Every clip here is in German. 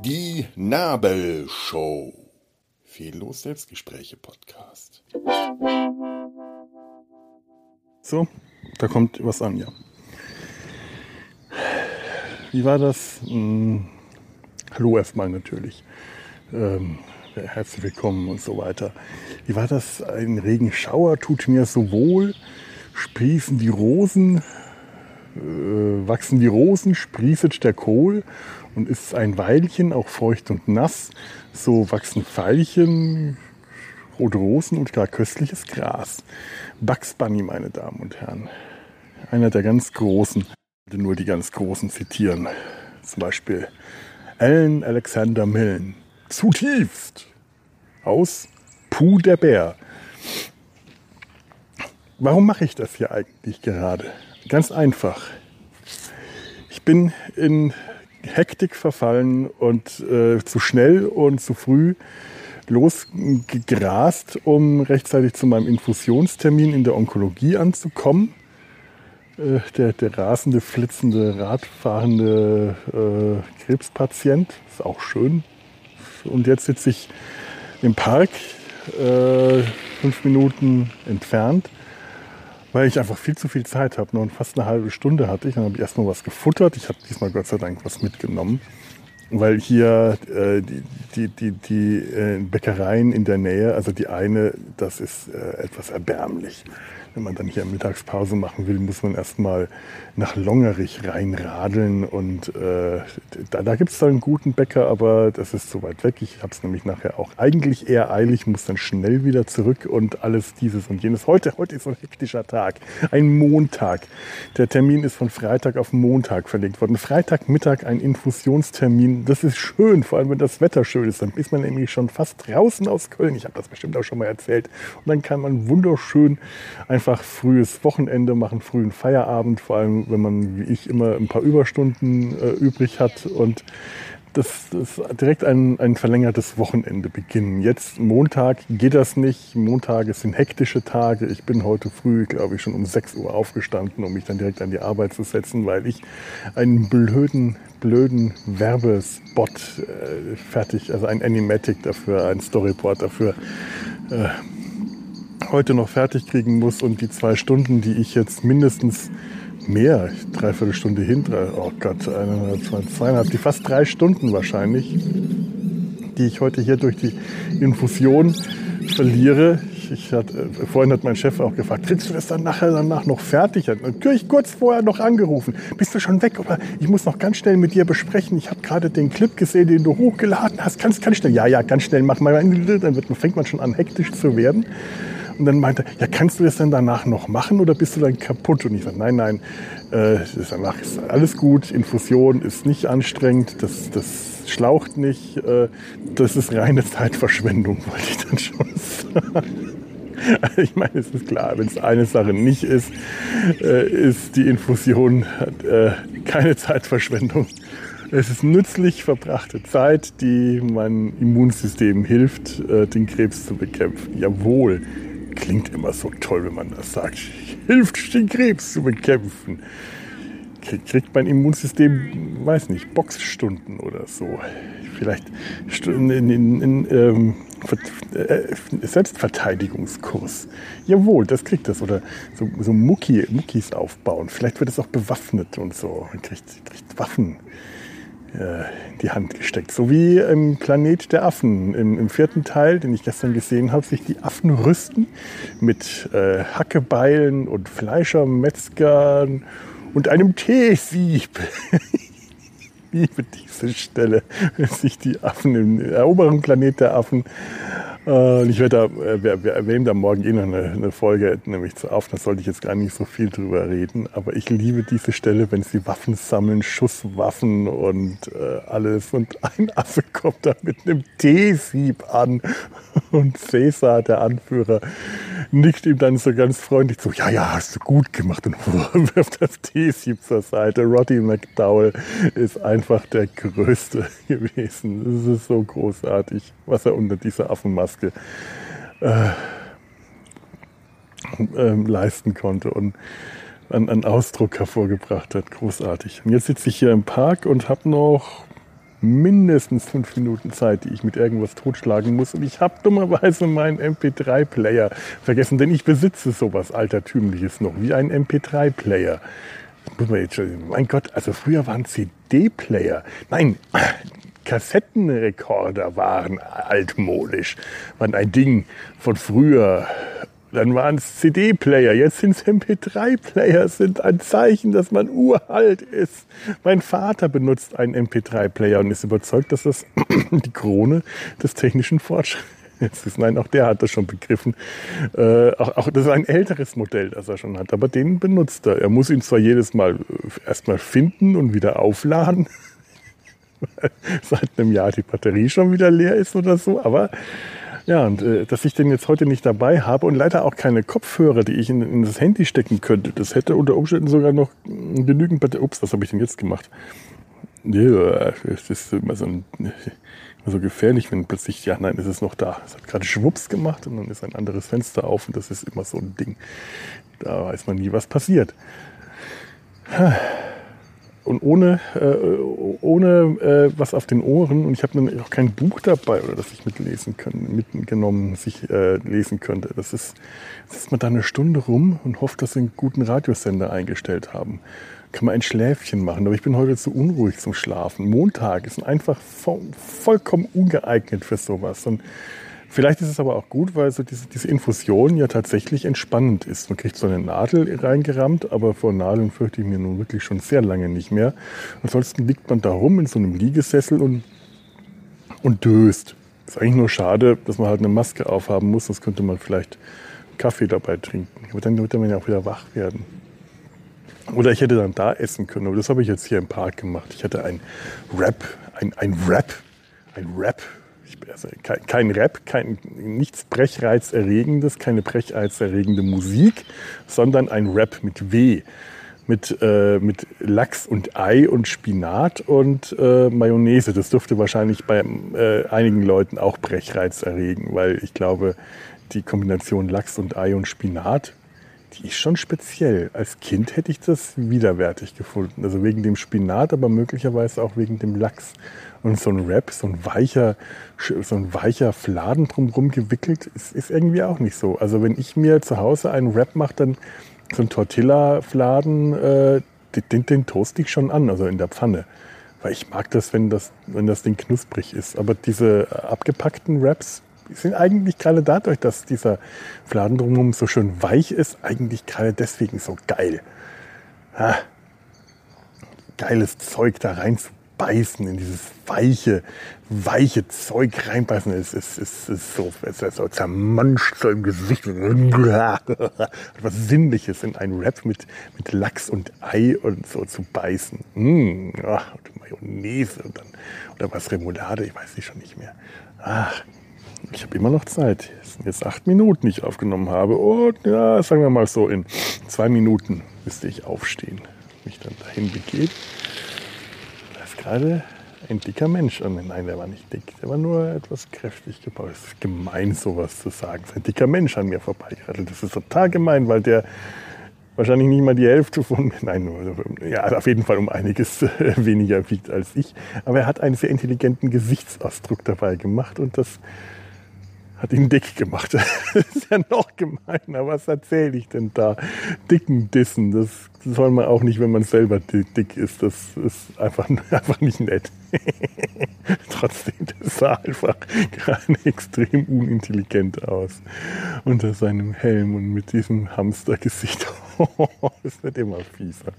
Die Nabelshow. Fehllos Selbstgespräche Podcast. So, da kommt was an, ja. Wie war das? Hm, hallo erstmal natürlich. Ähm, herzlich willkommen und so weiter. Wie war das? Ein Regenschauer tut mir so wohl. Sprießen die Rosen, äh, wachsen die Rosen, sprießet der Kohl und ist ein Weilchen auch feucht und nass. So wachsen Veilchen, rote Rosen und gar köstliches Gras. Bugs Bunny, meine Damen und Herren. Einer der ganz Großen. Ich will nur die ganz Großen zitieren. Zum Beispiel Alan Alexander Milne. Zutiefst. Aus Puh der Bär. Warum mache ich das hier eigentlich gerade? Ganz einfach. Ich bin in Hektik verfallen und äh, zu schnell und zu früh losgegrast, um rechtzeitig zu meinem Infusionstermin in der Onkologie anzukommen. Äh, der, der rasende, flitzende, radfahrende äh, Krebspatient ist auch schön. Und jetzt sitze ich im Park, äh, fünf Minuten entfernt, weil ich einfach viel zu viel Zeit habe. Nur fast eine halbe Stunde hatte ich. Dann habe ich erstmal was gefuttert. Ich habe diesmal Gott sei Dank was mitgenommen weil hier äh, die, die, die, die äh, Bäckereien in der Nähe, also die eine, das ist äh, etwas erbärmlich. Wenn man dann hier Mittagspause machen will, muss man erstmal nach Longerich reinradeln. Und äh, da, da gibt es dann einen guten Bäcker, aber das ist zu weit weg. Ich habe es nämlich nachher auch eigentlich eher eilig, muss dann schnell wieder zurück und alles dieses und jenes. Heute, heute ist so ein hektischer Tag, ein Montag. Der Termin ist von Freitag auf Montag verlegt worden. Freitagmittag ein Infusionstermin. Das ist schön, vor allem wenn das Wetter schön ist. Dann ist man nämlich schon fast draußen aus Köln. Ich habe das bestimmt auch schon mal erzählt. Und dann kann man wunderschön einfach frühes Wochenende machen, frühen Feierabend, vor allem wenn man wie ich immer ein paar Überstunden äh, übrig hat und das, das direkt ein, ein verlängertes Wochenende beginnen. Jetzt Montag geht das nicht. Montage sind hektische Tage. Ich bin heute früh, glaube ich, schon um 6 Uhr aufgestanden, um mich dann direkt an die Arbeit zu setzen, weil ich einen blöden, blöden Werbespot äh, fertig, also ein Animatic dafür, ein Storyboard dafür äh, heute noch fertig kriegen muss und die zwei Stunden, die ich jetzt mindestens mehr, dreiviertel Stunde hin, oh Gott, eineinhalb, zwei, zweieinhalb, die fast drei Stunden wahrscheinlich, die ich heute hier durch die Infusion verliere. Ich, ich hatte, vorhin hat mein Chef auch gefragt, kriegst du das dann nachher danach noch fertig? Natürlich kurz vorher noch angerufen. Bist du schon weg? Oder ich muss noch ganz schnell mit dir besprechen. Ich habe gerade den Clip gesehen, den du hochgeladen hast. Ganz, ganz schnell. Ja, ja, ganz schnell. Mach mal. Dann fängt man schon an, hektisch zu werden. Und dann meinte er, ja, kannst du das denn danach noch machen oder bist du dann kaputt? Und ich sagte, nein, nein, äh, danach ist alles gut. Infusion ist nicht anstrengend, das, das schlaucht nicht. Äh, das ist reine Zeitverschwendung, wollte ich dann schon sagen. Ich meine, es ist klar, wenn es eine Sache nicht ist, äh, ist die Infusion äh, keine Zeitverschwendung. Es ist nützlich verbrachte Zeit, die meinem Immunsystem hilft, äh, den Krebs zu bekämpfen. Jawohl, klingt immer so toll, wenn man das sagt. Hilft, den Krebs zu bekämpfen. Kriegt mein Immunsystem, weiß nicht, Boxstunden oder so. Vielleicht in, in, in ähm, äh, Selbstverteidigungskurs. Jawohl, das kriegt das. Oder so, so Mucki, Muckis aufbauen. Vielleicht wird es auch bewaffnet und so. Man kriegt, kriegt Waffen äh, die Hand gesteckt. So wie im Planet der Affen, im, im vierten Teil, den ich gestern gesehen habe, sich die Affen rüsten mit äh, Hackebeilen und Fleischermetzgern und einem Teesieb. Ich liebe diese Stelle, wenn sich die Affen im eroberen Planet der Affen äh, ich werde da, äh, wir, wir erwähnen da morgen eh noch eine, eine Folge, nämlich zu auf, da sollte ich jetzt gar nicht so viel drüber reden, aber ich liebe diese Stelle, wenn sie Waffen sammeln, Schusswaffen und äh, alles. Und ein Affe kommt da mit einem T-Sieb an. Und Cäsar, der Anführer, nickt ihm dann so ganz freundlich zu, ja, ja, hast du gut gemacht und wirft das T-Sieb zur Seite. Roddy McDowell ist einfach der Größte gewesen. Das ist so großartig, was er unter dieser Affenmaske Maske. Äh, ähm, leisten konnte und einen, einen Ausdruck hervorgebracht hat. Großartig. Und jetzt sitze ich hier im Park und habe noch mindestens fünf Minuten Zeit, die ich mit irgendwas totschlagen muss. Und ich habe dummerweise meinen MP3-Player vergessen, denn ich besitze sowas Altertümliches noch, wie ein MP3-Player. Muss man jetzt schon, mein Gott, also früher waren CD-Player. Nein, Kassettenrekorder waren altmodisch, waren ein Ding von früher. Dann waren es CD-Player, jetzt sind es MP3-Player, sind ein Zeichen, dass man uralt ist. Mein Vater benutzt einen MP3-Player und ist überzeugt, dass das die Krone des technischen Fortschritts ist. Nein, auch der hat das schon begriffen. Äh, auch, auch das ist ein älteres Modell, das er schon hat, aber den benutzt er. Er muss ihn zwar jedes Mal äh, erstmal finden und wieder aufladen, seit einem Jahr die Batterie schon wieder leer ist oder so, aber ja, und äh, dass ich den jetzt heute nicht dabei habe und leider auch keine Kopfhörer, die ich in, in das Handy stecken könnte, das hätte unter Umständen sogar noch genügend. Ups, was habe ich denn jetzt gemacht? Ja, das ist immer so, ein, immer so gefährlich, wenn plötzlich, ja, nein, es ist noch da. Es hat gerade Schwupps gemacht und dann ist ein anderes Fenster auf und das ist immer so ein Ding. Da weiß man nie, was passiert und ohne, äh, ohne äh, was auf den Ohren. Und ich habe dann auch kein Buch dabei, oder das ich mitlesen können, mitgenommen, sich äh, lesen könnte. Das ist, sitzt man da eine Stunde rum und hofft, dass sie einen guten Radiosender eingestellt haben. Kann man ein Schläfchen machen, aber ich bin heute zu unruhig zum Schlafen. Montag ist einfach voll, vollkommen ungeeignet für sowas. Und Vielleicht ist es aber auch gut, weil so diese, diese Infusion ja tatsächlich entspannend ist. Man kriegt so eine Nadel reingerammt, aber vor Nadeln fürchte ich mir nun wirklich schon sehr lange nicht mehr. Ansonsten liegt man da rum in so einem Liegesessel und, und döst. Ist eigentlich nur schade, dass man halt eine Maske aufhaben muss, sonst könnte man vielleicht Kaffee dabei trinken. Aber dann würde man ja auch wieder wach werden. Oder ich hätte dann da essen können, aber das habe ich jetzt hier im Park gemacht. Ich hatte ein Rap, ein, ein Rap, ein Rap also kein, Rap, kein, nichts Brechreizerregendes, keine brechreizerregende Musik, sondern ein Rap mit W. Mit, äh, mit Lachs und Ei und Spinat und äh, Mayonnaise. Das dürfte wahrscheinlich bei äh, einigen Leuten auch Brechreiz erregen, weil ich glaube, die Kombination Lachs und Ei und Spinat, die ist schon speziell. Als Kind hätte ich das widerwärtig gefunden. Also wegen dem Spinat, aber möglicherweise auch wegen dem Lachs. Und so ein Wrap, so ein weicher, so ein weicher Fladen drumherum gewickelt, ist, ist irgendwie auch nicht so. Also wenn ich mir zu Hause einen Wrap mache, dann so ein Tortilla-Fladen, äh, den, den toast ich schon an, also in der Pfanne. Weil ich mag das, wenn das, wenn das Ding knusprig ist. Aber diese abgepackten Wraps sind eigentlich gerade dadurch, dass dieser Fladen drumherum so schön weich ist, eigentlich gerade deswegen so geil. Ah, geiles Zeug da rein zu beißen, in dieses weiche, weiche Zeug reinbeißen. Es ist, es ist so, es ist so zermanscht so im Gesicht. Was Sinnliches in einen Wrap mit, mit Lachs und Ei und so zu beißen. Mmh, ach, und Mayonnaise und dann, oder was Remoulade, ich weiß nicht schon nicht mehr. Ach, ich habe immer noch Zeit. Es sind jetzt acht Minuten, die ich aufgenommen habe. Und ja, sagen wir mal so, in zwei Minuten müsste ich aufstehen, mich dann dahin begeben gerade ein dicker Mensch an. Nein, der war nicht dick, der war nur etwas kräftig gebaut. Es ist gemein, sowas zu sagen. Es ist ein dicker Mensch an mir vorbeigeradelt. Das ist total gemein, weil der wahrscheinlich nicht mal die Hälfte von, nein, ja, auf jeden Fall um einiges weniger wiegt als ich. Aber er hat einen sehr intelligenten Gesichtsausdruck dabei gemacht und das hat ihn dick gemacht. Das ist ja noch gemeiner. Was erzähle ich denn da? Dicken Dissen, das soll man auch nicht, wenn man selber dick ist. Das ist einfach, einfach nicht nett. Trotzdem, das sah einfach gerade extrem unintelligent aus. Unter seinem Helm und mit diesem Hamstergesicht. das wird immer fieser.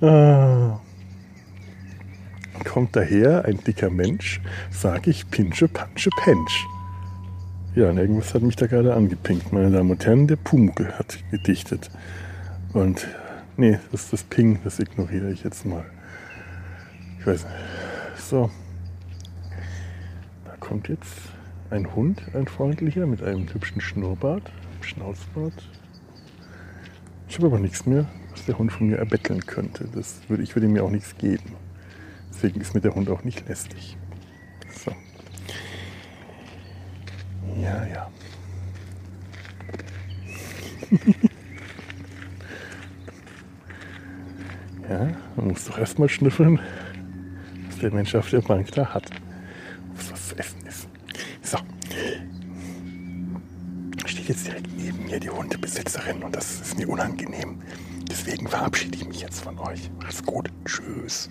Ah. Kommt daher ein dicker Mensch, sag ich Pinsche, Pansche, Pensch. Ja, und irgendwas hat mich da gerade angepinkt. Meine Damen und Herren, der Pumuckl hat gedichtet. Und nee, das ist das Ping, das ignoriere ich jetzt mal. Ich weiß nicht. So. Da kommt jetzt ein Hund, ein freundlicher, mit einem hübschen Schnurrbart, Schnauzbart. Ich habe aber nichts mehr, was der Hund von mir erbetteln könnte. Das würde, ich würde mir auch nichts geben. Deswegen ist mir der Hund auch nicht lästig. Ja, ja. ja, man muss doch erstmal schnüffeln, was der Mensch auf der Bank da hat. Was was zu essen ist. So. Steht jetzt direkt neben mir die Hundebesitzerin und das ist mir unangenehm. Deswegen verabschiede ich mich jetzt von euch. Macht's gut. Tschüss.